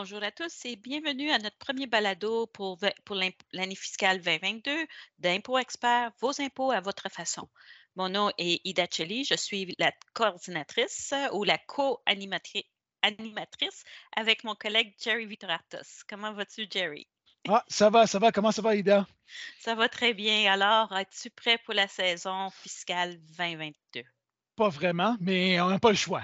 Bonjour à tous et bienvenue à notre premier balado pour, pour l'année fiscale 2022 d'Impôts Expert, vos impôts à votre façon. Mon nom est Ida je suis la coordinatrice ou la co-animatrice avec mon collègue Jerry Vitoratos. Comment vas-tu, Jerry? Ah, ça va, ça va. Comment ça va, Ida? Ça va très bien. Alors, es-tu prêt pour la saison fiscale 2022? Pas vraiment, mais on n'a pas le choix.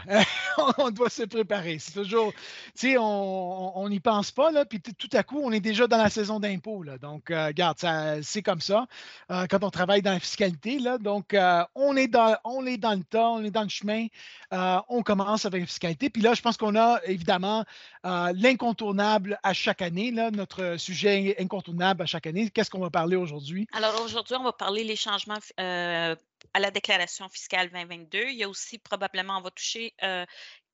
on doit se préparer. C'est toujours, tu sais, on n'y pense pas, là, puis tout à coup, on est déjà dans la saison d'impôts. Donc, euh, regarde, c'est comme ça euh, quand on travaille dans la fiscalité. Là, donc, euh, on, est dans, le tas, on est dans le chemin. on commence avec la fiscalité. Puis là, je pense qu'on a évidemment l'incontournable à chaque année, notre sujet incontournable à chaque année. Qu'est-ce qu'on va parler aujourd'hui? Alors, aujourd'hui, on va parler les changements à la déclaration fiscale 2022. Il y a aussi probablement, on va toucher euh,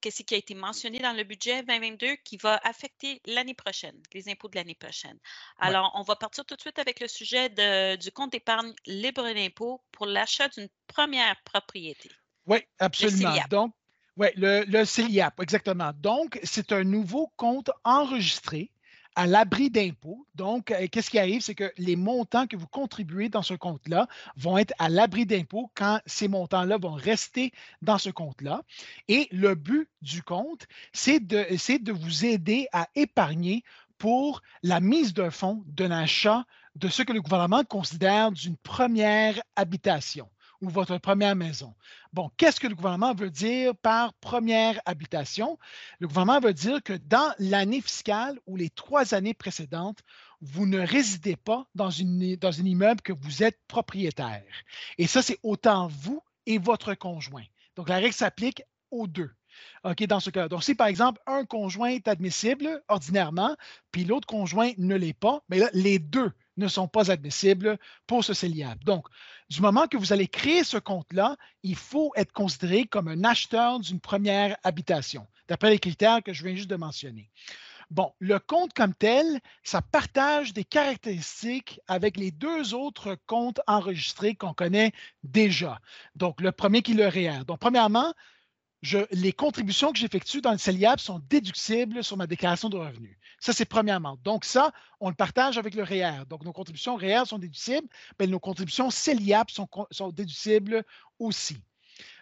ce qui a été mentionné dans le budget 2022 qui va affecter l'année prochaine, les impôts de l'année prochaine. Alors, on va partir tout de suite avec le sujet du compte d'épargne libre d'impôt pour l'achat d'une première propriété. Oui, absolument. Donc, oui, le, le CELIAP, exactement. Donc, c'est un nouveau compte enregistré à l'abri d'impôts. Donc, euh, qu'est-ce qui arrive? C'est que les montants que vous contribuez dans ce compte-là vont être à l'abri d'impôts quand ces montants-là vont rester dans ce compte-là. Et le but du compte, c'est de, de vous aider à épargner pour la mise d'un fonds d'un achat de ce que le gouvernement considère d'une première habitation ou votre première maison. Bon, qu'est-ce que le gouvernement veut dire par première habitation? Le gouvernement veut dire que dans l'année fiscale ou les trois années précédentes, vous ne résidez pas dans, un immeuble que vous êtes propriétaire. Et ça, c'est autant vous et votre conjoint. Donc, la règle s'applique aux deux. OK, dans ce cas. Donc, si par exemple, un conjoint est admissible ordinairement, puis l'autre conjoint ne l'est pas, mais là, les deux ne sont pas admissibles pour ce CELIAP. Donc, du moment que vous allez créer ce compte-là, il faut être considéré comme un acheteur d'une première habitation, d'après les critères que je viens juste de mentionner. Bon, le compte comme tel, ça partage des caractéristiques avec les deux autres comptes enregistrés qu'on connaît déjà. Donc, le premier qui est le REER. Donc, premièrement, les contributions que j'effectue dans le CELIAP sont déductibles sur ma déclaration de revenus. Ça, c'est premièrement. Donc, ça, on le partage avec le REER. Donc, nos contributions REER sont déductibles, mais nos contributions CELIAP sont, sont déductibles aussi.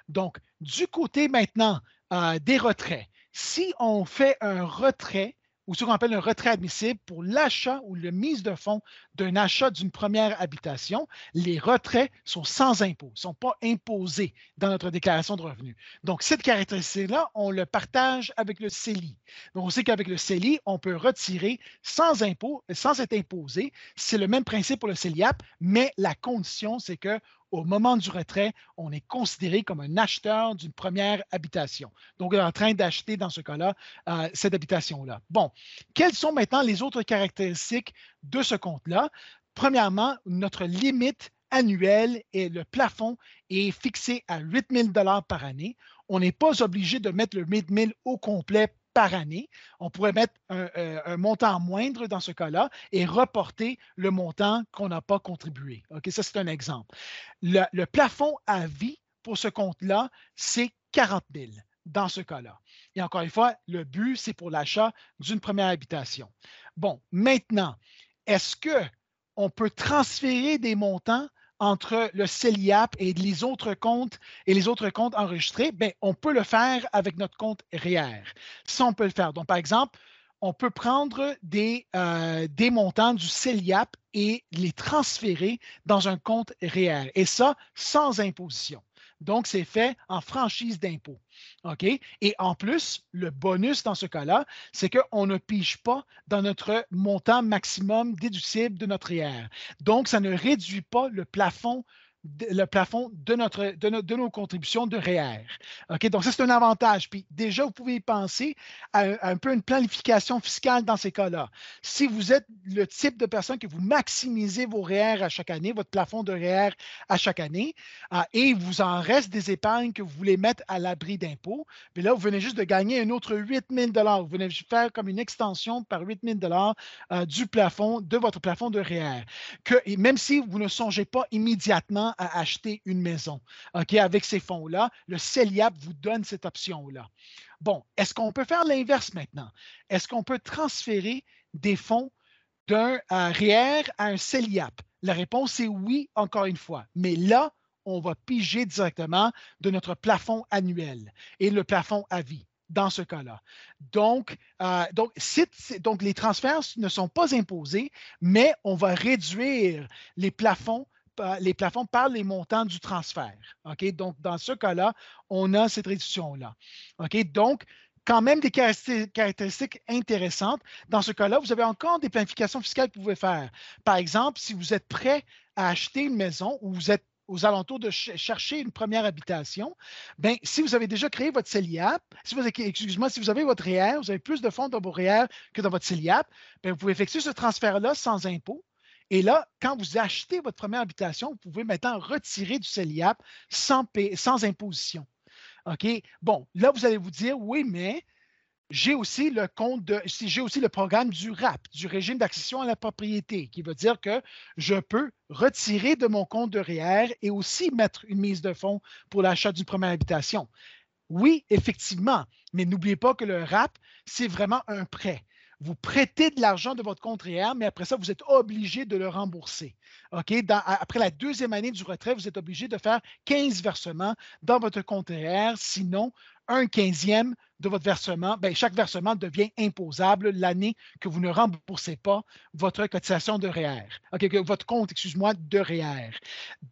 Donc, du côté maintenant euh, des retraits, si on fait un retrait ou ce qu'on appelle un retrait admissible pour l'achat ou le mise de fonds d'un achat d'une première habitation, les retraits sont sans impôt, ne sont pas imposés dans notre déclaration de revenus. Donc, cette caractéristique-là, on le partage avec le CELI. Donc, on sait qu'avec le CELI, on peut retirer sans impôt, sans être imposé. C'est le même principe pour le CELIAP, mais la condition, c'est que au moment du retrait, on est considéré comme un acheteur d'une première habitation. Donc, on est en train d'acheter, dans ce cas-là, euh, cette habitation-là. Bon, quelles sont maintenant les autres caractéristiques de ce compte-là? Premièrement, notre limite annuelle et le plafond est fixé à 8 000 par année. On n'est pas obligé de mettre le 8 000 au complet par année. On pourrait mettre euh, un, montant moindre dans ce cas-là et reporter le montant qu'on n'a pas contribué. OK, ça, c'est un exemple. Le, plafond à vie pour ce compte-là, c'est 40 000 dans ce cas-là. Et encore une fois, le but, c'est pour l'achat d'une première habitation. Bon, maintenant, est-ce qu'on peut transférer des montants entre le CELIAP et les autres comptes et les autres comptes enregistrés, bien, on peut le faire avec notre compte REER. Ça, on peut le faire. Donc, par exemple, on peut prendre des, euh, des montants du CELIAP et les transférer dans un compte REER. Et ça, sans imposition. Donc, c'est fait en franchise d'impôt. OK? Et en plus, le bonus dans ce cas-là, c'est qu'on ne pige pas dans notre montant maximum déductible de notre IR. Donc, ça ne réduit pas le plafond le plafond de, notre, de, nos contributions de REER. OK? Donc, ça, c'est un avantage. Puis déjà, vous pouvez penser à, un peu une planification fiscale dans ces cas-là. Si vous êtes le type de personne que vous maximisez vos REER à chaque année, votre plafond de REER à chaque année, euh, et vous en reste des épargnes que vous voulez mettre à l'abri d'impôts, mais là, vous venez juste de gagner un autre 8 000 Vous venez faire comme une extension par 8 000 euh, du plafond, de votre plafond de REER. Que, même si vous ne songez pas immédiatement à acheter une maison. OK, avec ces fonds-là, le CELIAP vous donne cette option-là. Bon, est-ce qu'on peut faire l'inverse maintenant? Est-ce qu'on peut transférer des fonds d'un REER à un CELIAP? La réponse est oui, encore une fois. Mais là, on va piger directement de notre plafond annuel et le plafond à vie dans ce cas-là. Donc, euh, donc, donc, les transferts ne sont pas imposés, mais on va réduire les plafonds les plafonds par les montants du transfert. Donc, dans ce cas-là, on a cette réduction-là. Donc, quand même des caractéristiques intéressantes. Dans ce cas-là, vous avez encore des planifications fiscales que vous pouvez faire. Par exemple, si vous êtes prêt à acheter une maison ou vous êtes aux alentours de chercher une première habitation, bien, si vous avez déjà créé votre CELIAP, si vous, excusez-moi, si vous avez votre REER, vous avez plus de fonds dans vos REER que dans votre CELIAP, bien, vous pouvez effectuer ce transfert-là sans impôt. Et là, quand vous achetez votre première habitation, vous pouvez maintenant retirer du CELIAP sans, sans imposition. OK? Bon, là, vous allez vous dire, oui, mais j'ai aussi le programme du RAP, du régime d'accession à la propriété, qui veut dire que je peux retirer de mon compte de REER et aussi mettre une mise de fonds pour l'achat d'une première habitation. Oui, effectivement, mais n'oubliez pas que le RAP, c'est vraiment un prêt. Vous prêtez de l'argent de votre compte REER, mais après ça, vous êtes obligé de le rembourser. OK? après la deuxième année du retrait, vous êtes obligé de faire 15 versements dans votre compte REER. Sinon, un quinzième de votre versement, bien, chaque versement devient imposable l'année que vous ne remboursez pas votre cotisation de REER. OK, votre compte, excuse-moi, de REER.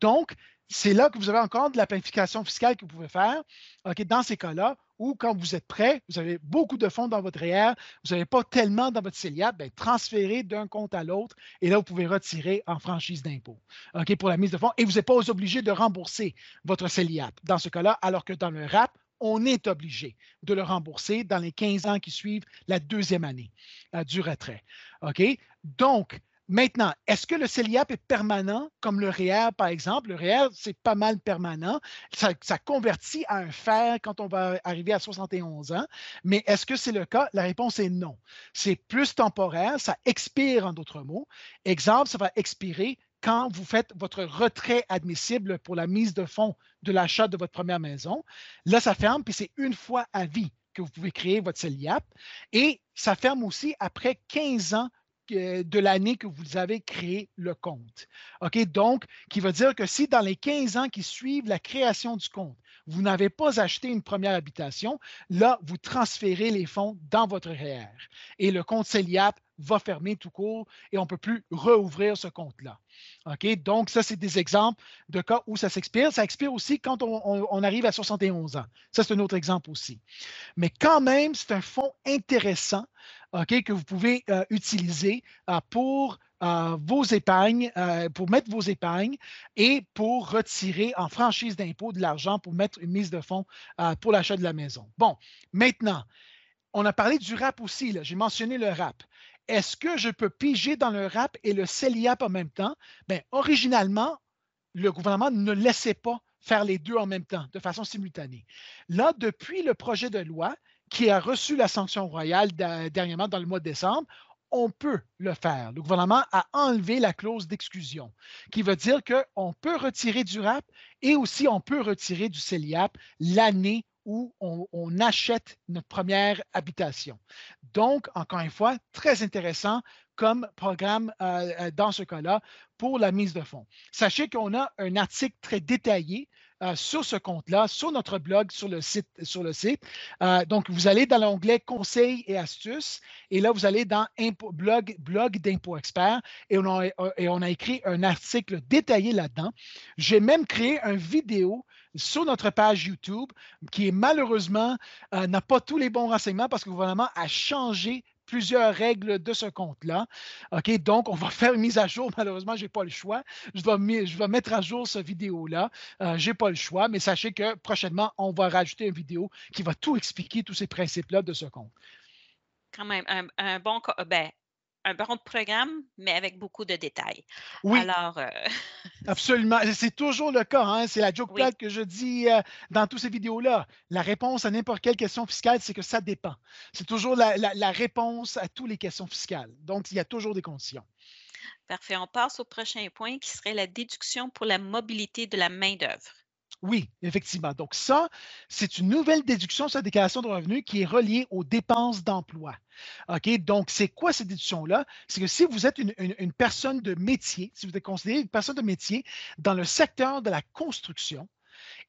Donc, c'est là que vous avez encore de la planification fiscale que vous pouvez faire. OK, dans ces cas-là, ou quand vous êtes prêt, vous avez beaucoup de fonds dans votre REER, vous n'avez pas tellement dans votre CELIAP, bien, transférez d'un compte à l'autre et là, vous pouvez retirer en franchise d'impôt OK, pour la mise de fonds et vous n'êtes pas obligé de rembourser votre CELIAP dans ce cas-là, alors que dans le RAP, on est obligé de le rembourser dans les 15 ans qui suivent la deuxième année euh, du retrait. OK? Donc, maintenant, est-ce que le CELIAP est permanent comme le REER, par exemple? Le REER, c'est pas mal permanent. Ça, ça, convertit à un fer quand on va arriver à 71 ans. Mais est-ce que c'est le cas? La réponse est non. C'est plus temporaire. Ça expire, en d'autres mots. Exemple, ça va expirer quand vous faites votre retrait admissible pour la mise de fonds de l'achat de votre première maison. Là, ça ferme, puis c'est une fois à vie que vous pouvez créer votre CELIAP. Et ça ferme aussi après 15 ans de l'année que vous avez créé le compte. OK? Donc, qui veut dire que si dans les 15 ans qui suivent la création du compte, vous n'avez pas acheté une première habitation, là, vous transférez les fonds dans votre REER. Et le compte CELIAP va fermer tout court et on ne peut plus rouvrir ce compte-là. OK? Donc, ça, c'est des exemples de cas où ça s'expire. Ça expire aussi quand on, arrive à 71 ans. Ça, c'est un autre exemple aussi. Mais quand même, c'est un fonds intéressant Que vous pouvez euh, utiliser euh, pour euh, vos épargnes, pour mettre vos épargnes et pour retirer en franchise d'impôt de l'argent pour mettre une mise de fonds pour l'achat de la maison. Bon, maintenant, on a parlé du RAP aussi. J'ai mentionné le RAP. Est-ce que je peux piger dans le RAP et le CELIAP en même temps? Bien, originalement, le gouvernement ne laissait pas faire les deux en même temps, de façon simultanée. Là, depuis le projet de loi qui a reçu la sanction royale dernièrement dans le mois de décembre, on peut le faire. Le gouvernement a enlevé la clause d'exclusion, qui veut dire qu'on peut retirer du RAP et aussi on peut retirer du CELIAP l'année où on, achète notre première habitation. Donc, encore une fois, très intéressant comme programme euh, euh, dans ce cas-là pour la mise de fonds. Sachez qu'on a un article très détaillé euh, sur ce compte-là, sur notre blog, sur le site. Sur le site. donc, vous allez dans l'onglet Conseils et astuces et là, vous allez dans blog, blog d'impôt et on, a, écrit un article détaillé là-dedans. J'ai même créé une vidéo sur notre page YouTube, qui malheureusement euh, n'a pas tous les bons renseignements parce que le gouvernement a changé plusieurs règles de ce compte-là. OK, donc on va faire une mise à jour. Malheureusement, je n'ai pas le choix. Je vais, je mettre à jour cette vidéo-là. Euh, je n'ai pas le choix, mais sachez que prochainement, on va rajouter une vidéo qui va tout expliquer, tous ces principes-là de ce compte. Quand même, un, un bon, ben, un bon programme, mais avec beaucoup de détails. Oui. Alors. Euh, Absolument. C'est toujours le cas. Hein. C'est la joke plate que je dis euh, dans toutes ces vidéos-là. La réponse à n'importe quelle question fiscale, c'est que ça dépend. C'est toujours la, réponse à toutes les questions fiscales. Donc, il y a toujours des conditions. Parfait. On passe au prochain point qui serait la déduction pour la mobilité de la main-d'œuvre. Oui, effectivement. Donc, ça, c'est une nouvelle déduction sur la déclaration de revenus qui est reliée aux dépenses d'emploi. OK? Donc, c'est quoi cette déduction-là? C'est que si vous êtes une, personne de métier, si vous êtes considéré une personne de métier dans le secteur de la construction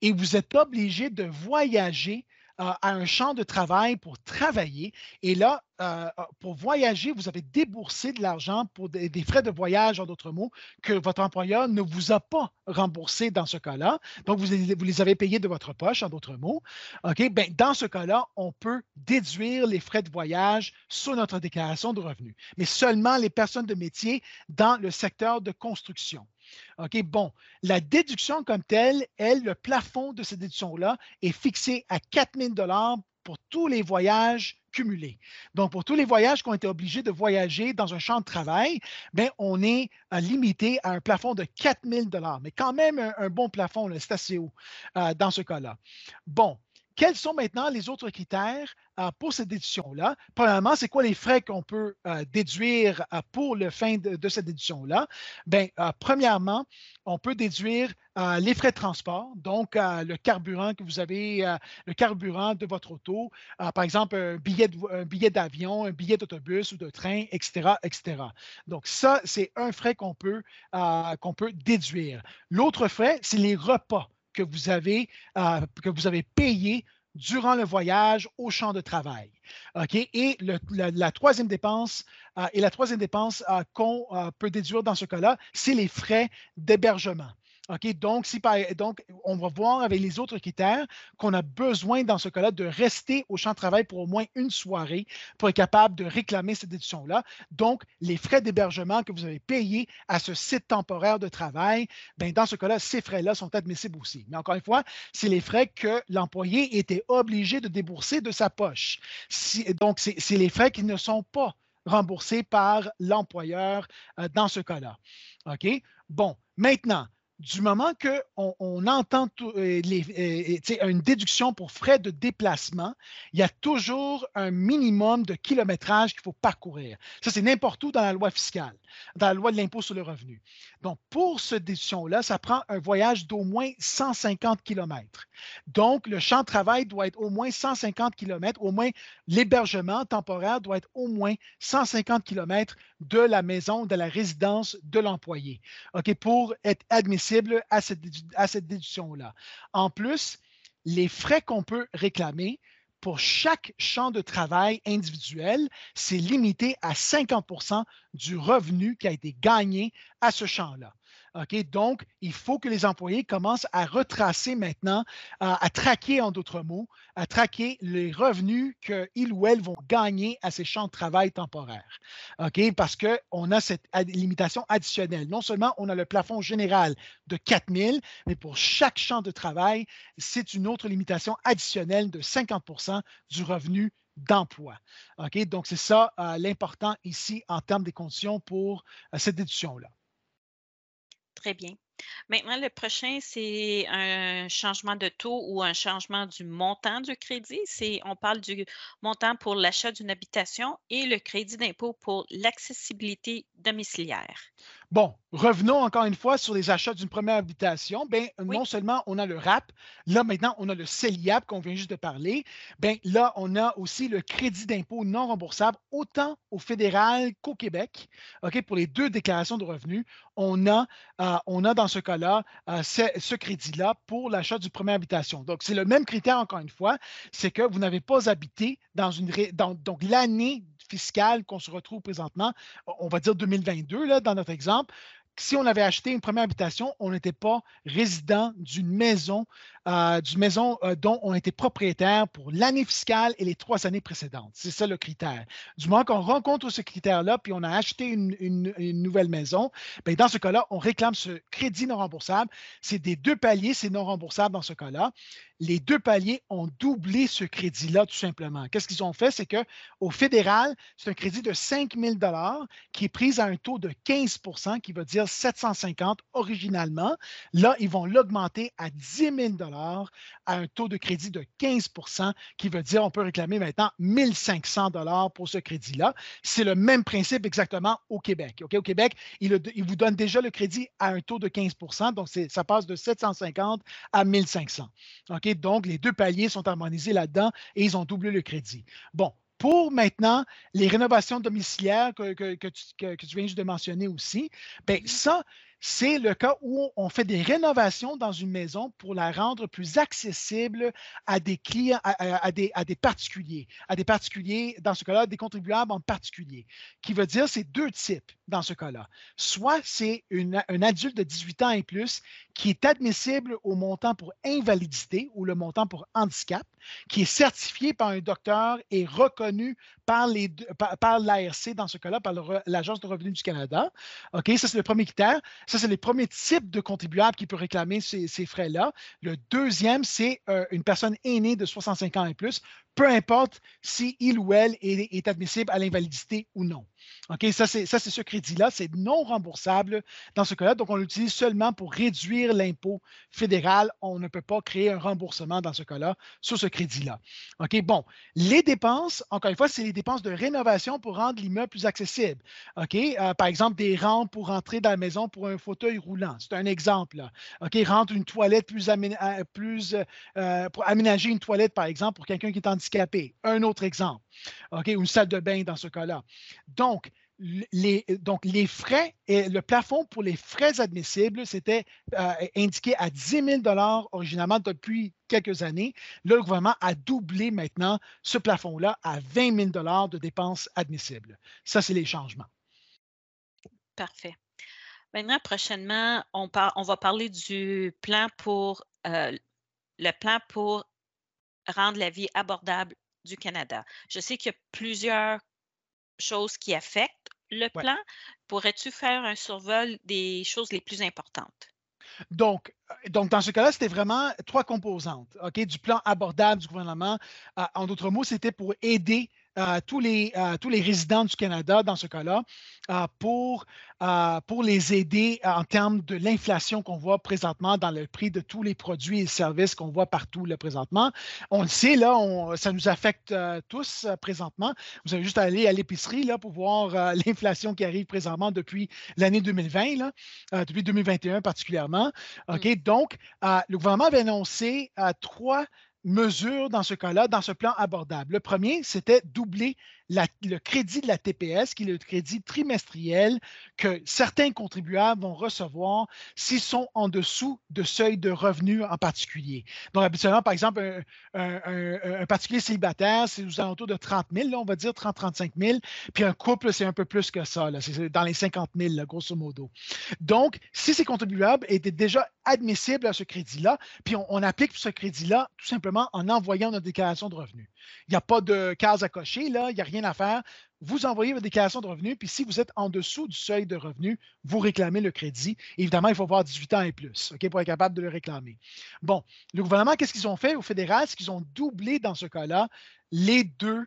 et vous êtes obligé de voyager à un champ de travail pour travailler. Et là, euh, euh, pour voyager, vous avez déboursé de l'argent pour des, frais de voyage, en d'autres mots, que votre employeur ne vous a pas remboursé dans ce cas-là. Donc, vous, les avez payés de votre poche, en d'autres mots. OK? Bien, dans ce cas-là, on peut déduire les frais de voyage sur notre déclaration de revenus, mais seulement les personnes de métier dans le secteur de construction. OK, bon, la déduction comme telle, elle, le plafond de cette déduction-là est fixé à 4 000 pour tous les voyages cumulés. Donc, pour tous les voyages qu'on été obligés de voyager dans un champ de travail, bien, on est euh, limité à un plafond de 4 000 mais quand même un, bon plafond, c'est assez haut euh, dans ce cas-là. Bon, quels sont maintenant les autres critères euh, pour cette déduction-là? Premièrement, c'est quoi les frais qu'on peut euh, déduire euh, pour le fin de, cette déduction-là? Bien, premièrement, on peut déduire les frais de transport, donc le carburant que vous avez, le carburant de votre auto, par exemple un billet, d'avion, un billet d'autobus ou de train, etc., etc. Donc, ça, c'est un frais qu'on peut, qu'on peut déduire. L'autre frais, c'est les repas que vous avez, euh, que vous avez payé durant le voyage au champ de travail. OK? Et la, troisième dépense, euh, et la troisième dépense euh, qu'on peut déduire dans ce cas-là, c'est les frais d'hébergement. Donc, on va voir avec les autres critères qu'on a besoin dans ce cas-là de rester au champ de travail pour au moins une soirée pour être capable de réclamer cette déduction-là. Donc, les frais d'hébergement que vous avez payés à ce site temporaire de travail, bien, dans ce cas-là, ces frais-là sont admissibles aussi. Mais encore une fois, c'est les frais que l'employé était obligé de débourser de sa poche. donc, c'est les frais qui ne sont pas remboursés par l'employeur euh, dans ce cas-là. OK? Bon, maintenant, du moment qu'on on entend euh, les, euh, une déduction pour frais de déplacement, il y a toujours un minimum de kilométrage qu'il faut parcourir. Ça, c'est n'importe où dans la loi fiscale, dans la loi de l'impôt sur le revenu. Donc, pour cette déduction-là, ça prend un voyage d'au moins 150 km. Donc, le champ de travail doit être au moins 150 km, au moins l'hébergement temporaire doit être au moins 150 km de la maison, de la résidence de l'employé, OK, pour être admissible à cette, à cette déduction-là. En plus, les frais qu'on peut réclamer pour chaque champ de travail individuel, c'est limité à 50% du revenu qui a été gagné à ce champ-là. Donc, il faut que les employés commencent à retracer maintenant, à, traquer en d'autres mots, à traquer les revenus qu'ils ou elles vont gagner à ces champs de travail temporaires. Parce qu'on a cette limitation additionnelle. Non seulement on a le plafond général de 4 000, mais pour chaque champ de travail, c'est une autre limitation additionnelle de 50% du revenu d'emploi. Donc, c'est ça euh, l'important ici en termes des conditions pour euh, cette déduction-là. Très bien. Maintenant, le prochain, c'est un changement de taux ou un changement du montant du crédit. On parle du montant pour l'achat d'une habitation et le crédit d'impôt pour l'accessibilité domiciliaire. Bon, revenons encore une fois sur les achats d'une première habitation. Bien, non seulement on a le RAP, là maintenant on a le CELIAP qu'on vient juste de parler. Bien, là on a aussi le crédit d'impôt non remboursable, autant au fédéral qu'au Québec. OK, pour les deux déclarations de revenus, on a, euh, on a dans ce cas-là euh, ce, crédit-là pour l'achat d'une première habitation. Donc, c'est le même critère encore une fois, c'est que vous n'avez pas habité dans une dans, donc l'année fiscale qu'on se retrouve présentement, on va dire 2022 là, dans notre exemple, si on avait acheté une première habitation, on n'était pas résident d'une maison, euh, d'une maison euh, dont on était propriétaire pour l'année fiscale et les trois années précédentes. C'est ça le critère. Du moment qu'on rencontre ce critère-là, puis on a acheté une, nouvelle maison, bien, dans ce cas-là, on réclame ce crédit non remboursable. C'est des deux paliers, c'est non remboursable dans ce cas-là. Les deux paliers ont doublé ce crédit-là, tout simplement. Qu'est-ce qu'ils ont fait? C'est qu'au fédéral, c'est un crédit de 5 000 qui est pris à un taux de 15% qui veut dire 750 originalement. Là, ils vont l'augmenter à 10 000 à un taux de crédit de 15% qui veut dire on peut réclamer maintenant 1 500 pour ce crédit-là. C'est le même principe exactement au Québec. Au Québec, il, il, vous donne déjà le crédit à un taux de 15% donc ça passe de 750 à 1500. OK? Donc, les deux paliers sont harmonisés là-dedans et ils ont doublé le crédit. Bon, pour maintenant les rénovations domiciliaires que, tu, viens juste de mentionner aussi, bien, ça, c'est le cas où on fait des rénovations dans une maison pour la rendre plus accessible à des clients, à, des, à des, particuliers, à des particuliers, dans ce cas-là, des contribuables en particulier, qui veut dire c'est deux types dans ce cas-là. Soit c'est un adulte de 18 ans et plus qui est admissible au montant pour invalidité ou le montant pour handicap, qui est certifié par un docteur et reconnu par, par, l'ARC, dans ce cas-là, par l'Agence de revenus du Canada. OK, ça, c'est le premier critère. Ça, c'est les premiers types de contribuables qui peuvent réclamer ces, frais-là. Le deuxième, c'est euh, une personne aînée de 65 ans et plus, peu importe si il ou elle est admissible à l'invalidité ou non. OK, ça, c'est ce crédit-là, c'est non remboursable dans ce cas-là. Donc, on l'utilise seulement pour réduire l'impôt fédéral. On ne peut pas créer un remboursement dans ce cas-là sur ce crédit-là. OK, bon, les dépenses, encore une fois, c'est les dépenses de rénovation pour rendre l'immeuble plus accessible. OK, euh, par exemple, des rampes pour entrer dans la maison pour un fauteuil roulant. C'est un exemple. OK, rendre une toilette plus, euh, plus euh, pour aménager une toilette, par exemple, pour quelqu'un qui est Un autre exemple. Une salle de bain dans ce cas-là. Donc, les, frais, et le plafond pour les frais admissibles, c'était euh, indiqué à 10 000 originalement depuis quelques années. le gouvernement a doublé maintenant ce plafond-là à 20 000 de dépenses admissibles. Ça, c'est les changements. Parfait. Maintenant, prochainement, on, on va parler du plan pour euh, le plan pour rendre la vie abordable du Canada. Je sais qu'il y a plusieurs choses qui affectent le plan. Pourrais-tu faire un survol des choses les plus importantes? Donc, euh, donc, dans ce cas-là, c'était vraiment trois composantes ok, du plan abordable du gouvernement. Euh, en d'autres mots, c'était pour aider tous, les, tous les résidents du Canada, dans ce cas-là, pour, pour les aider en termes de l'inflation qu'on voit présentement dans le prix de tous les produits et services qu'on voit partout là, présentement. On le sait, là, ça nous affecte tous présentement. Vous avez juste à aller à l'épicerie là, pour voir l'inflation qui arrive présentement depuis l'année 2020, là, depuis 2021 particulièrement. OK? Mmh. Donc, le gouvernement avait annoncé trois mesures dans ce cas-là, dans ce plan abordable. Le premier, c'était doubler le crédit de la TPS, qui est le crédit trimestriel que certains contribuables vont recevoir s'ils sont en dessous de seuil de revenus en particulier. Donc, habituellement, par exemple, un, particulier célibataire, c'est aux alentours de 30 000, là, on va dire 30-35 000, puis un couple, c'est un peu plus que ça, c'est dans les 50 000, grosso modo. Donc, si ces contribuables étaient déjà admissibles à ce crédit-là, puis on, on applique ce crédit-là tout simplement en envoyant notre déclaration de revenus. Il n'y a pas de case à cocher, là, il n'y a rien à faire. Vous envoyez votre déclaration de revenus, puis si vous êtes en dessous du seuil de revenus, vous réclamez le crédit. Évidemment, il faut avoir 18 ans et plus pour être capable de le réclamer. Bon, le gouvernement, qu'est-ce qu'ils ont fait au fédéral? C'est qu'ils ont doublé dans ce cas-là les deux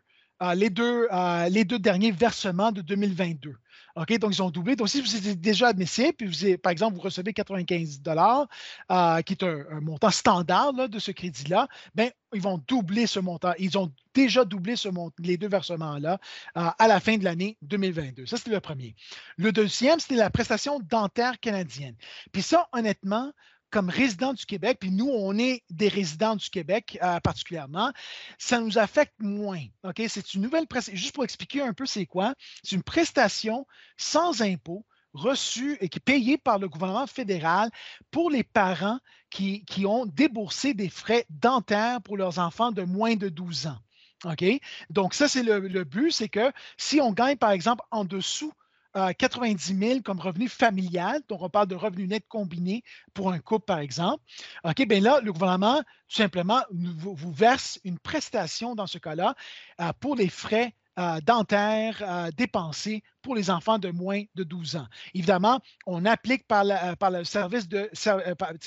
les, deux, euh, derniers versements de 2022. OK? Donc, ils ont doublé. Donc, si vous êtes déjà admissible, puis vous par exemple, vous recevez 95 euh, qui est un, montant standard de ce crédit-là, bien, ils vont doubler ce montant. Ils ont déjà doublé ce les deux versements-là à la fin de l'année 2022. Ça, c'était le premier. Le deuxième, c'était la prestation dentaire canadienne. Puis ça, honnêtement, comme résident du Québec, puis nous, on est des résidents du Québec euh, particulièrement, ça nous affecte moins. OK? C'est une nouvelle prestation. Juste pour expliquer un peu c'est quoi, c'est une prestation sans impôt reçue et qui est payée par le gouvernement fédéral pour les parents qui, ont déboursé des frais dentaires pour leurs enfants de moins de 12 ans. OK? Donc, ça, c'est le, le but, c'est que si on gagne, par exemple, en dessous 90 000 comme revenu familial, donc on parle de revenu net combiné pour un couple, par exemple. OK, bien là, le gouvernement, tout simplement, vous, verse une prestation dans ce cas-là euh, pour les frais dentaires dépensés pour les enfants de moins de 12 ans. Évidemment, on applique par, le service de,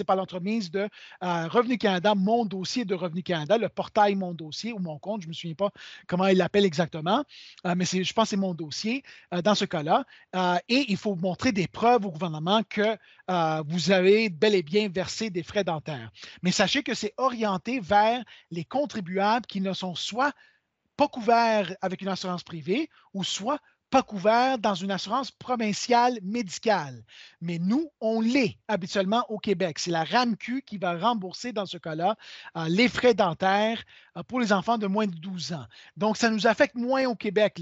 par, l'entremise de Revenu Canada, mon dossier de Revenu Canada, le portail Mon dossier ou mon compte, je ne me souviens pas comment il l'appelle exactement, mais je pense que c'est mon dossier dans ce cas-là. et il faut montrer des preuves au gouvernement que vous avez bel et bien versé des frais dentaires. Mais sachez que c'est orienté vers les contribuables qui ne sont soit pas couverts avec une assurance privée ou soit pas couverts dans une assurance provinciale médicale. Mais nous, on l'est habituellement au Québec. C'est la RAMQ qui va rembourser dans ce cas-là euh, les frais dentaires pour les enfants de moins de 12 ans. Donc, ça nous affecte moins au Québec.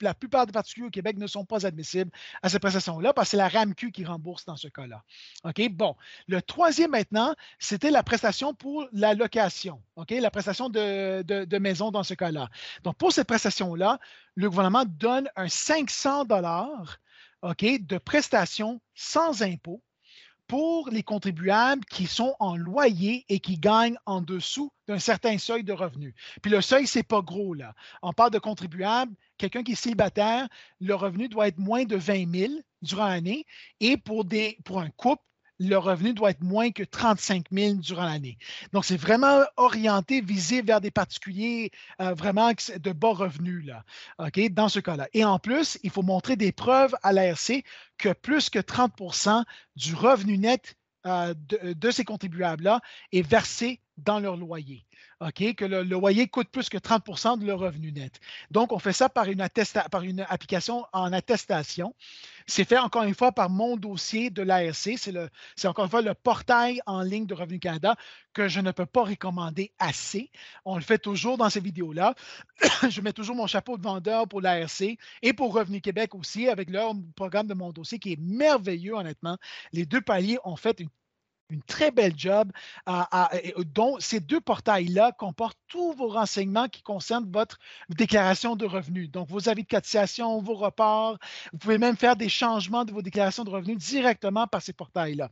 La plupart des particuliers au Québec ne sont pas admissibles à cette prestation-là parce que c'est la RAMQ qui rembourse dans ce cas-là. OK? Bon. Le troisième maintenant, c'était la prestation pour la location. OK? La prestation de, maison dans ce cas-là. Donc, pour cette prestation-là, le gouvernement donne un 500 OK, de prestation sans impôt pour les contribuables qui sont en loyer et qui gagnent en dessous d'un certain seuil de revenus. Puis le seuil, ce n'est pas gros, là. On parle de contribuables, quelqu'un qui est célibataire, le revenu doit être moins de 20 000 durant l'année. Et pour, des, pour un couple, le revenu doit être moins que 35 000 durant l'année. Donc, c'est vraiment orienté, visé vers des particuliers euh, vraiment de bas revenus, là, OK, dans ce cas-là. Et en plus, il faut montrer des preuves à l'ARC que plus que 30% du revenu net euh, de, ces contribuables-là est versé dans leur loyer. OK? Que le, loyer coûte plus que 30% de leur revenu net. Donc, on fait ça par une, par une application en attestation. C'est fait encore une fois par mon dossier de l'ARC. C'est encore une fois le portail en ligne de Revenu Canada que je ne peux pas recommander assez. On le fait toujours dans ces vidéos-là. je mets toujours mon chapeau de vendeur pour l'ARC et pour Revenu Québec aussi avec leur programme de mon dossier qui est merveilleux, honnêtement. Les deux paliers ont fait une une très belle job, dont ces deux portails-là comportent tous vos renseignements qui concernent votre déclaration de revenus. Donc, vos avis de cotisation, vos reports. Vous pouvez même faire des changements de vos déclarations de revenus directement par ces portails-là.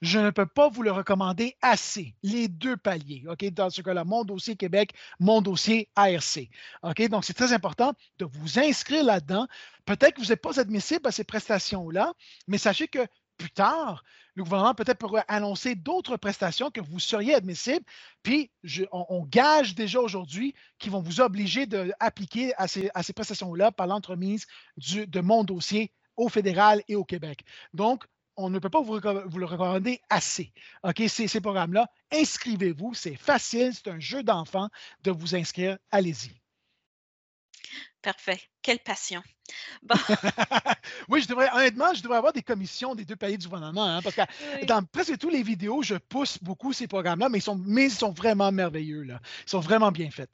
Je ne peux pas vous le recommander assez, les deux paliers. OK? Dans ce cas-là, mon dossier Québec, mon dossier ARC. OK? Donc, c'est très important de vous inscrire là-dedans. Peut-être que vous n'êtes pas admissible à ces prestations-là, mais sachez que plus tard, le gouvernement peut-être pourrait annoncer d'autres prestations que vous seriez admissible, puis on, gage déjà aujourd'hui qu'ils vont vous obliger d'appliquer à ces, à ces prestations-là par l'entremise de mon dossier au fédéral et au Québec. Donc, on ne peut pas vous, le recommander assez. OK, ces, ces programmes-là, inscrivez-vous, c'est facile, c'est un jeu d'enfant de vous inscrire, allez-y. Parfait. Quelle passion. oui, je devrais, honnêtement, je devrais avoir des commissions des deux pays du gouvernement, hein, parce que dans presque toutes les vidéos, je pousse beaucoup ces programmes-là, mais, ils sont, mais ils sont vraiment merveilleux. Là. Ils sont vraiment bien faits.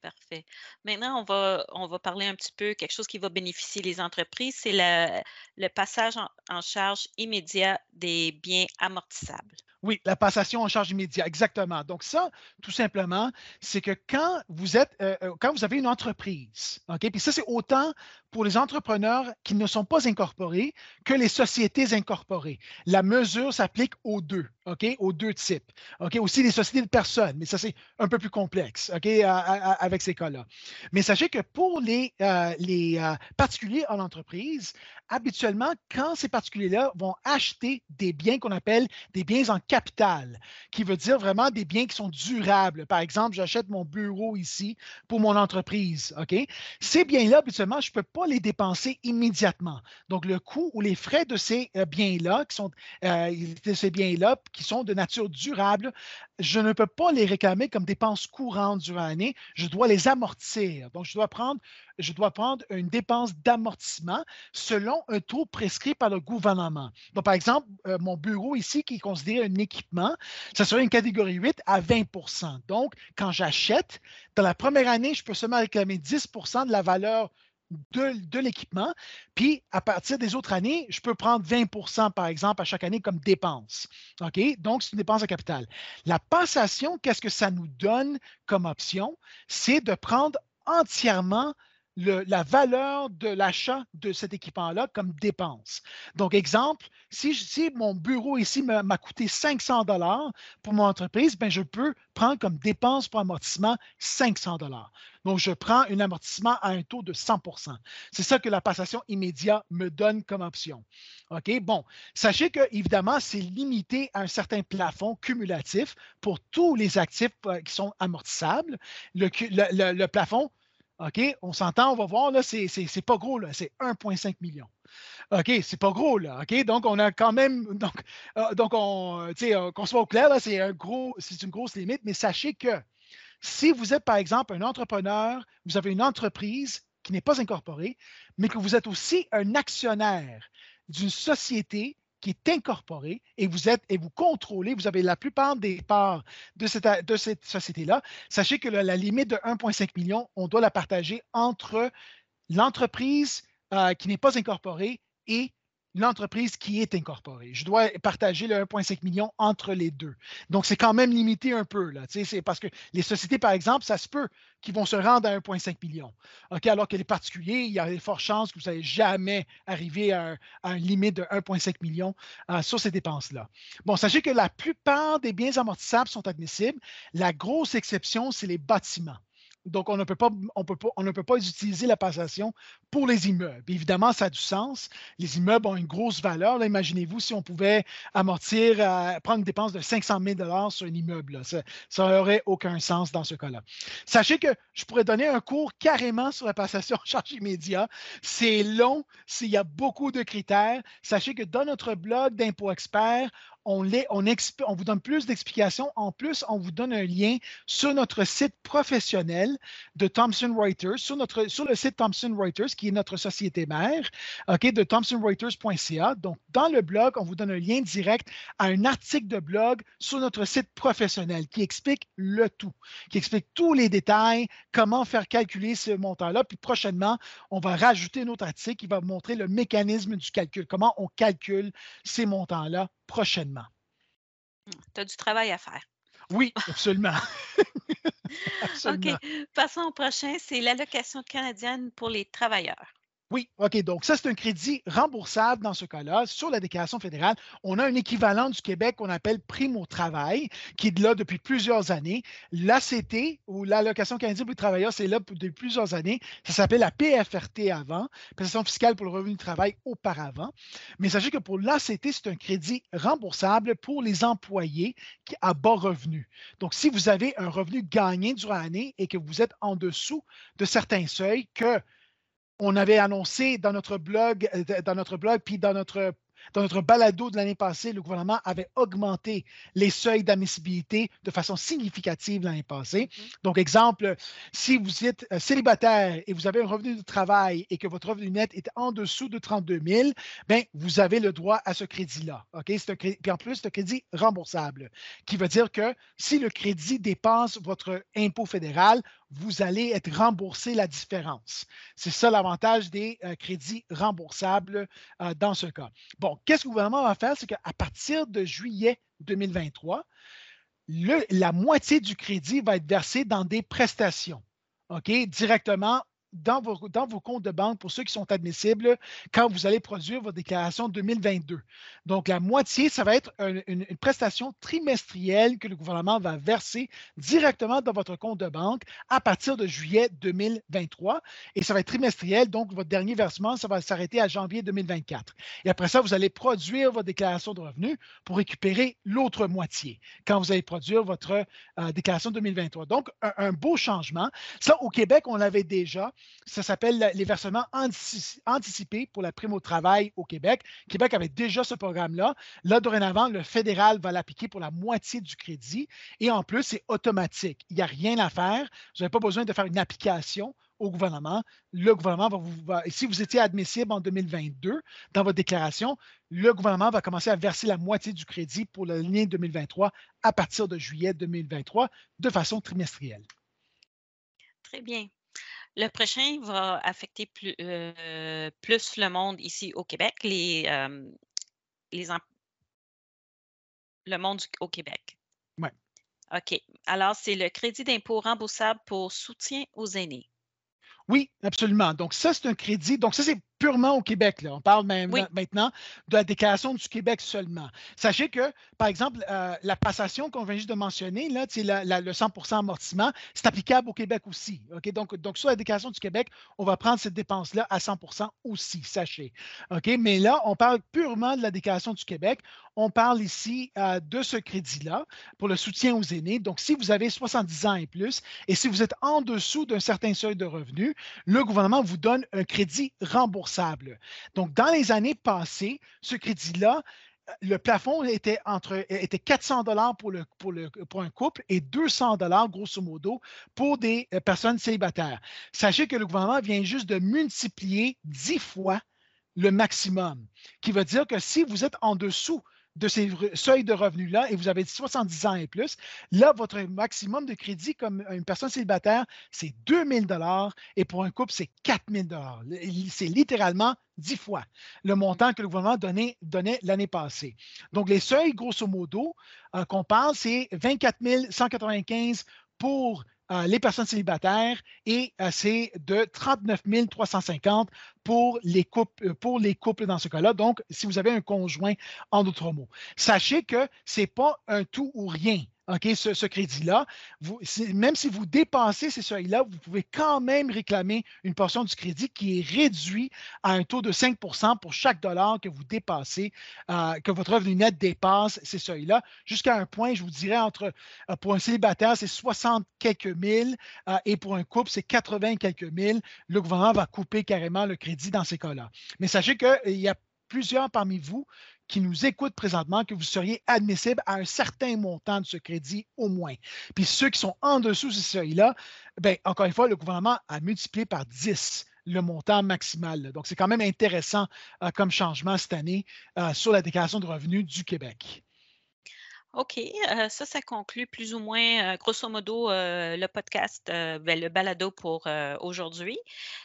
Parfait. Maintenant, on va, on va parler un petit peu quelque chose qui va bénéficier les entreprises, c'est le, passage en charge immédiat des biens amortissables. Oui, la passation en charge immédiate, exactement. Donc, ça, tout simplement, c'est que quand vous êtes, euh, euh, quand vous avez une entreprise, OK, puis ça, c'est autant pour les entrepreneurs qui ne sont pas incorporés que les sociétés incorporées. La mesure s'applique aux deux, OK, aux deux types. OK, aussi les sociétés de personnes, mais ça, c'est un peu plus complexe, OK, avec ces cas-là. Mais sachez que pour les, euh, les particuliers en entreprise, habituellement, quand ces particuliers-là vont acheter des biens qu'on appelle des biens en capital, qui veut dire vraiment des biens qui sont durables. Par exemple, j'achète mon bureau ici pour mon entreprise. OK? Ces biens-là, habituellement, je ne peux pas les dépenser immédiatement. Donc, le coût ou les frais de ces euh, biens-là, qui sont euh, de ces biens-là, qui sont de nature durable, je ne peux pas les réclamer comme dépenses courantes durant l'année. Je dois les amortir. Donc, je dois prendre je dois prendre une dépense d'amortissement selon un taux prescrit par le gouvernement. Donc, par exemple, euh, mon bureau ici, qui est considéré un équipement, ça serait une catégorie 8 à 20% Donc, quand j'achète, dans la première année, je peux seulement réclamer 10% de la valeur de, l'équipement. Puis, à partir des autres années, je peux prendre 20% par exemple, à chaque année comme dépense. OK? Donc, c'est une dépense de capital. La passation, qu'est-ce que ça nous donne comme option? C'est de prendre entièrement la valeur de l'achat de cet équipement-là comme dépense. Donc, exemple, si, mon bureau ici m'a coûté 500 dollars pour mon entreprise, ben, je peux prendre comme dépense pour amortissement 500 dollars. Donc, je prends un amortissement à un taux de 100% C'est ça que la passation immédiate me donne comme option. OK? Bon, sachez que, évidemment, c'est limité à un certain plafond cumulatif pour tous les actifs euh, qui sont amortissables. Le, plafond, OK, on s'entend, on va voir, là, c'est pas gros, là, c'est 1,5 million. OK, c'est pas gros, là. OK, donc on a quand même. Donc, euh, donc on, euh, qu'on soit au clair, là, c'est un gros, c'est une grosse limite, mais sachez que si vous êtes, par exemple, un entrepreneur, vous avez une entreprise qui n'est pas incorporée, mais que vous êtes aussi un actionnaire d'une société qui est incorporée et vous êtes et vous contrôlez, vous avez la plupart des parts de cette, de cette société-là, sachez que la, limite de 1,5 million, on doit la partager entre l'entreprise euh, qui n'est pas incorporée et l'entreprise qui est incorporée. Je dois partager le 1,5 million entre les deux. Donc, c'est quand même limité un peu. Là, c'est parce que les sociétés, par exemple, ça se peut qu'ils vont se rendre à 1,5 million. OK, alors que les particuliers, il y a de fortes chances que vous n'allez jamais arriver à, un, limite de 1,5 million euh, sur ces dépenses-là. Bon, sachez que la plupart des biens amortissables sont admissibles. La grosse exception, c'est les bâtiments. Donc, on ne peut pas, utiliser la passation pour les immeubles. Évidemment, ça a du sens. Les immeubles ont une grosse valeur. Imaginez-vous si on pouvait amortir, euh, prendre une dépense de 500 000 sur un immeuble. Ça n'aurait aucun sens dans ce cas-là. Sachez que je pourrais donner un cours carrément sur la passation en charge immédiat. C'est long, il y a beaucoup de critères. Sachez que dans notre blog d'impôt expert, on, vous donne plus d'explications. En plus, on vous donne un lien sur notre site professionnel de Thomson Reuters, sur, notre, le site Thomson Reuters, qui est notre société mère, de thomsonreuters.ca. Donc, dans le blog, on vous donne un lien direct à un article de blog sur notre site professionnel qui explique le tout, qui explique tous les détails, comment faire calculer ce montant-là. Puis prochainement, on va rajouter un autre article qui va montrer le mécanisme du calcul, comment on calcule ces montants-là prochainement. Tu as du travail à faire. Oui, absolument. OK. Passons au prochain, c'est l'allocation canadienne pour les travailleurs. Oui, OK. Donc, ça, c'est un crédit remboursable dans ce cas-là. Sur la déclaration fédérale, on a un équivalent du Québec qu'on appelle prime au travail, qui est là depuis plusieurs années. L'ACT, ou l'allocation canadienne pour les travailleurs, c'est là depuis plusieurs années. Ça s'appelle la PFRT avant, prestation fiscale pour le revenu du travail auparavant. Mais sachez que pour l'ACT, c'est un crédit remboursable pour les employés à bas revenu. Donc, si vous avez un revenu gagné durant l'année et que vous êtes en dessous de certains seuils, que on avait annoncé dans notre blog, euh, dans notre blog, puis dans notre dans notre balado de l'année passée, le gouvernement avait augmenté les seuils d'admissibilité de façon significative l'année passée. Mm-hmm. Donc, exemple, si vous êtes euh, célibataire et vous avez un revenu de travail et que votre revenu net est en dessous de 32 000, bien, vous avez le droit à ce crédit-là. OK? Un crédit, puis en plus, c'est un crédit remboursable, qui veut dire que si le crédit dépasse votre impôt fédéral, vous allez être remboursé la différence. C'est ça l'avantage des euh, crédits remboursables euh, dans ce cas. Bon, qu'est-ce que le gouvernement va faire? C'est qu'à partir de juillet 2023, la moitié du crédit va être versé dans des prestations, OK, directement dans vos, dans vos comptes de banque pour ceux qui sont admissibles quand vous allez produire votre déclaration 2022. Donc, la moitié, ça va être une, prestation trimestrielle que le gouvernement va verser directement dans votre compte de banque à partir de juillet 2023. Et ça va être trimestriel, donc votre dernier versement, ça va s'arrêter à janvier 2024. Et après ça, vous allez produire votre déclaration de revenus pour récupérer l'autre moitié quand vous allez produire votre euh, déclaration 2023. Donc, un beau changement. Ça, au Québec, on l'avait déjà. Ça s'appelle les versements anticipés pour la prime au travail au Québec. Québec avait déjà ce programme-là. Là, dorénavant, le fédéral va l'appliquer pour la moitié du crédit. Et en plus, c'est automatique. Il n'y a rien à faire. Vous n'avez pas besoin de faire une application au gouvernement. Le gouvernement va vous. si vous étiez admissible en 2022 dans votre déclaration, le gouvernement va commencer à verser la moitié du crédit pour l'année 2023 à partir de juillet 2023 de façon trimestrielle. Très bien. Le prochain va affecter plus, euh, plus le monde ici au Québec, les, les le monde au Québec. Oui. OK. Alors, c'est le crédit d'impôt remboursable pour soutien aux aînés. Oui, absolument. Donc, ça, c'est un crédit. Donc, ça, c'est purement au Québec. Là. On parle même maintenant de la déclaration du Québec seulement. Sachez que, par exemple, euh, la passation qu'on vient juste de mentionner, là, la, le 100% amortissement, c'est applicable au Québec aussi. Donc, donc, sur la déclaration du Québec, on va prendre cette dépense-là à 100% aussi, sachez. Mais là, on parle purement de la déclaration du Québec. On parle ici euh, de ce crédit-là pour le soutien aux aînés. Donc, si vous avez 70 ans et plus et si vous êtes en dessous d'un certain seuil de revenus, le gouvernement vous donne un crédit Donc, dans les années passées, ce crédit-là, le plafond était, entre, était 400 dollars pour, le, pour, le, pour un couple et 200 dollars, grosso modo, pour des euh, personnes célibataires. Sachez que le gouvernement vient juste de multiplier 10 fois le maximum, qui veut dire que si vous êtes en dessous de ces seuils de revenus-là et vous avez 70 ans et plus, là, votre maximum de crédit comme une personne célibataire, c'est 2000 dollars et pour un couple, c'est 4000 dollars. C'est littéralement 10 fois le montant que le gouvernement donnait, donnait l'année passée. Donc, les seuils, grosso modo, euh, qu'on parle, c'est 24 195 pour euh, les personnes célibataires et euh, c'est de 39 350 pour les, couples, euh, pour les couples dans ce cas-là. Donc, si vous avez un conjoint, en d'autres mots. Sachez que ce n'est pas un tout ou rien. OK, ce, crédit-là. Même si vous dépassez ces seuils-là, vous pouvez quand même réclamer une portion du crédit qui est réduit à un taux de 5% pour chaque dollar que vous dépassez, euh, que votre revenu net dépasse ces seuils-là, jusqu'à un point, je vous dirais, entre euh, pour un célibataire, c'est 60 quelques mille euh, et pour un couple, c'est 80 quelques mille. Le gouvernement va couper carrément le crédit dans ces cas-là. Mais sachez qu'il y a plusieurs parmi vous qui nous écoutent présentement que vous seriez admissible à un certain montant de ce crédit au moins. Puis ceux qui sont en dessous de ce seuil-là, bien, encore une fois, le gouvernement a multiplié par 10 le montant maximal. Donc, c'est quand même intéressant euh, comme changement cette année euh, sur la déclaration de revenus du Québec. OK, euh, ça, ça conclut plus ou moins, grosso modo, le podcast, ben, le balado pour aujourd'hui.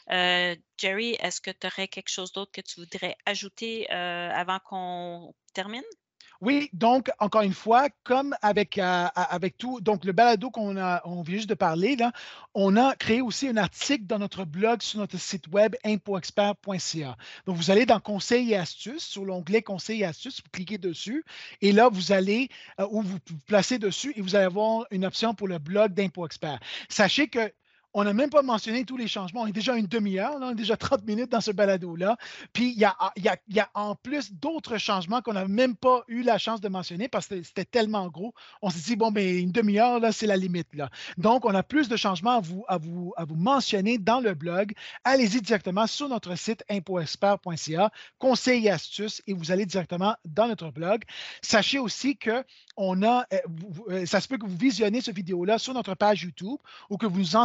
Jerry, est-ce que tu aurais quelque chose d'autre que tu voudrais ajouter avant qu'on termine? Oui, donc, encore une fois, comme avec, euh, tout, donc le balado qu'on on vient juste de parler, on a créé aussi un article dans notre blog sur notre site web impoexpert.ca. Donc, vous allez dans Conseils et astuces, sur l'onglet Conseils et astuces, vous cliquez dessus, et là, vous allez, euh, ou vous placez dessus, et vous allez avoir une option pour le blog d'ImpoExpert. Sachez que on n'a même pas mentionné tous les changements. On est déjà une demi-heure, on est déjà 30 minutes dans ce balado-là. Puis il y a, en plus d'autres changements qu'on n'a même pas eu la chance de mentionner parce que c'était tellement gros. On s'est dit, bon, ben, une demi-heure, c'est la limite. Donc, on a plus de changements à vous, mentionner dans le blog. Allez-y directement sur notre site impoexpert.ca, conseils et astuces, et vous allez directement dans notre blog. Sachez aussi que on euh, euh, ça se peut que vous visionnez cette vidéo-là sur notre page YouTube ou que vous nous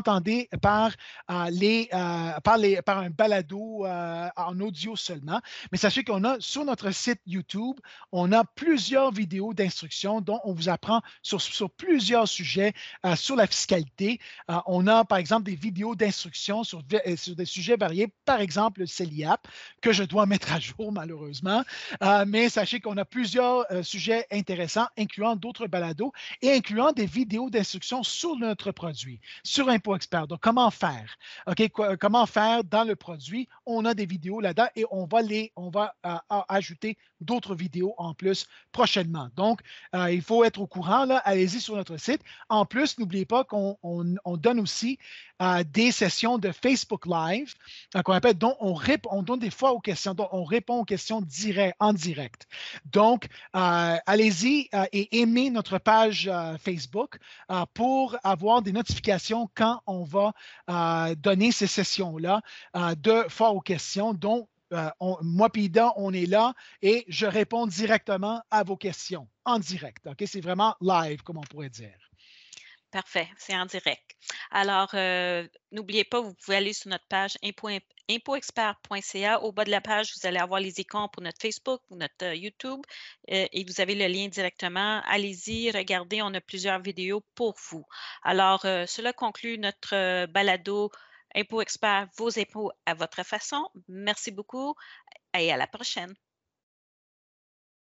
par, euh, les, euh, par, les, par un balado euh, en audio seulement. Mais sachez qu'on a sur notre site YouTube, on a plusieurs vidéos d'instruction dont on vous apprend sur, sur plusieurs sujets sur la fiscalité. on a, par exemple, des vidéos d'instruction sur, sur des sujets variés, par exemple le CELIAP, que je dois mettre à jour malheureusement. mais sachez qu'on a plusieurs sujets intéressants, incluant d'autres balados et incluant des vidéos d'instruction sur notre produit, sur Impôt Expert. Donc, comment faire? OK, comment faire dans le produit? On a des vidéos là-dedans et on va les, on va euh, ajouter d'autres vidéos en plus prochainement. Donc, euh, il faut être au courant. Allez-y sur notre site. En plus, n'oubliez pas qu'on donne aussi euh, des sessions de Facebook Live qu'on appelle, dont on, on donne des fois aux questions, dont on répond aux questions direct, en direct. Donc, allez-y et aimez notre page Facebook pour avoir des notifications quand on va euh, donner ces sessions-là euh, de fois aux questions dont euh, moi et on est là et je réponds directement à vos questions en direct. C'est vraiment live, comme on pourrait dire. Parfait, c'est en direct. Alors, n'oubliez pas, vous pouvez aller sur notre page impoexpert.ca. Au bas de la page, vous allez avoir les icônes pour notre Facebook, notre YouTube et vous avez le lien directement. Allez-y, regardez, on a plusieurs vidéos pour vous. Alors, cela conclut notre balado Impôt Expert, vos impôts à votre façon. Merci beaucoup et à la prochaine.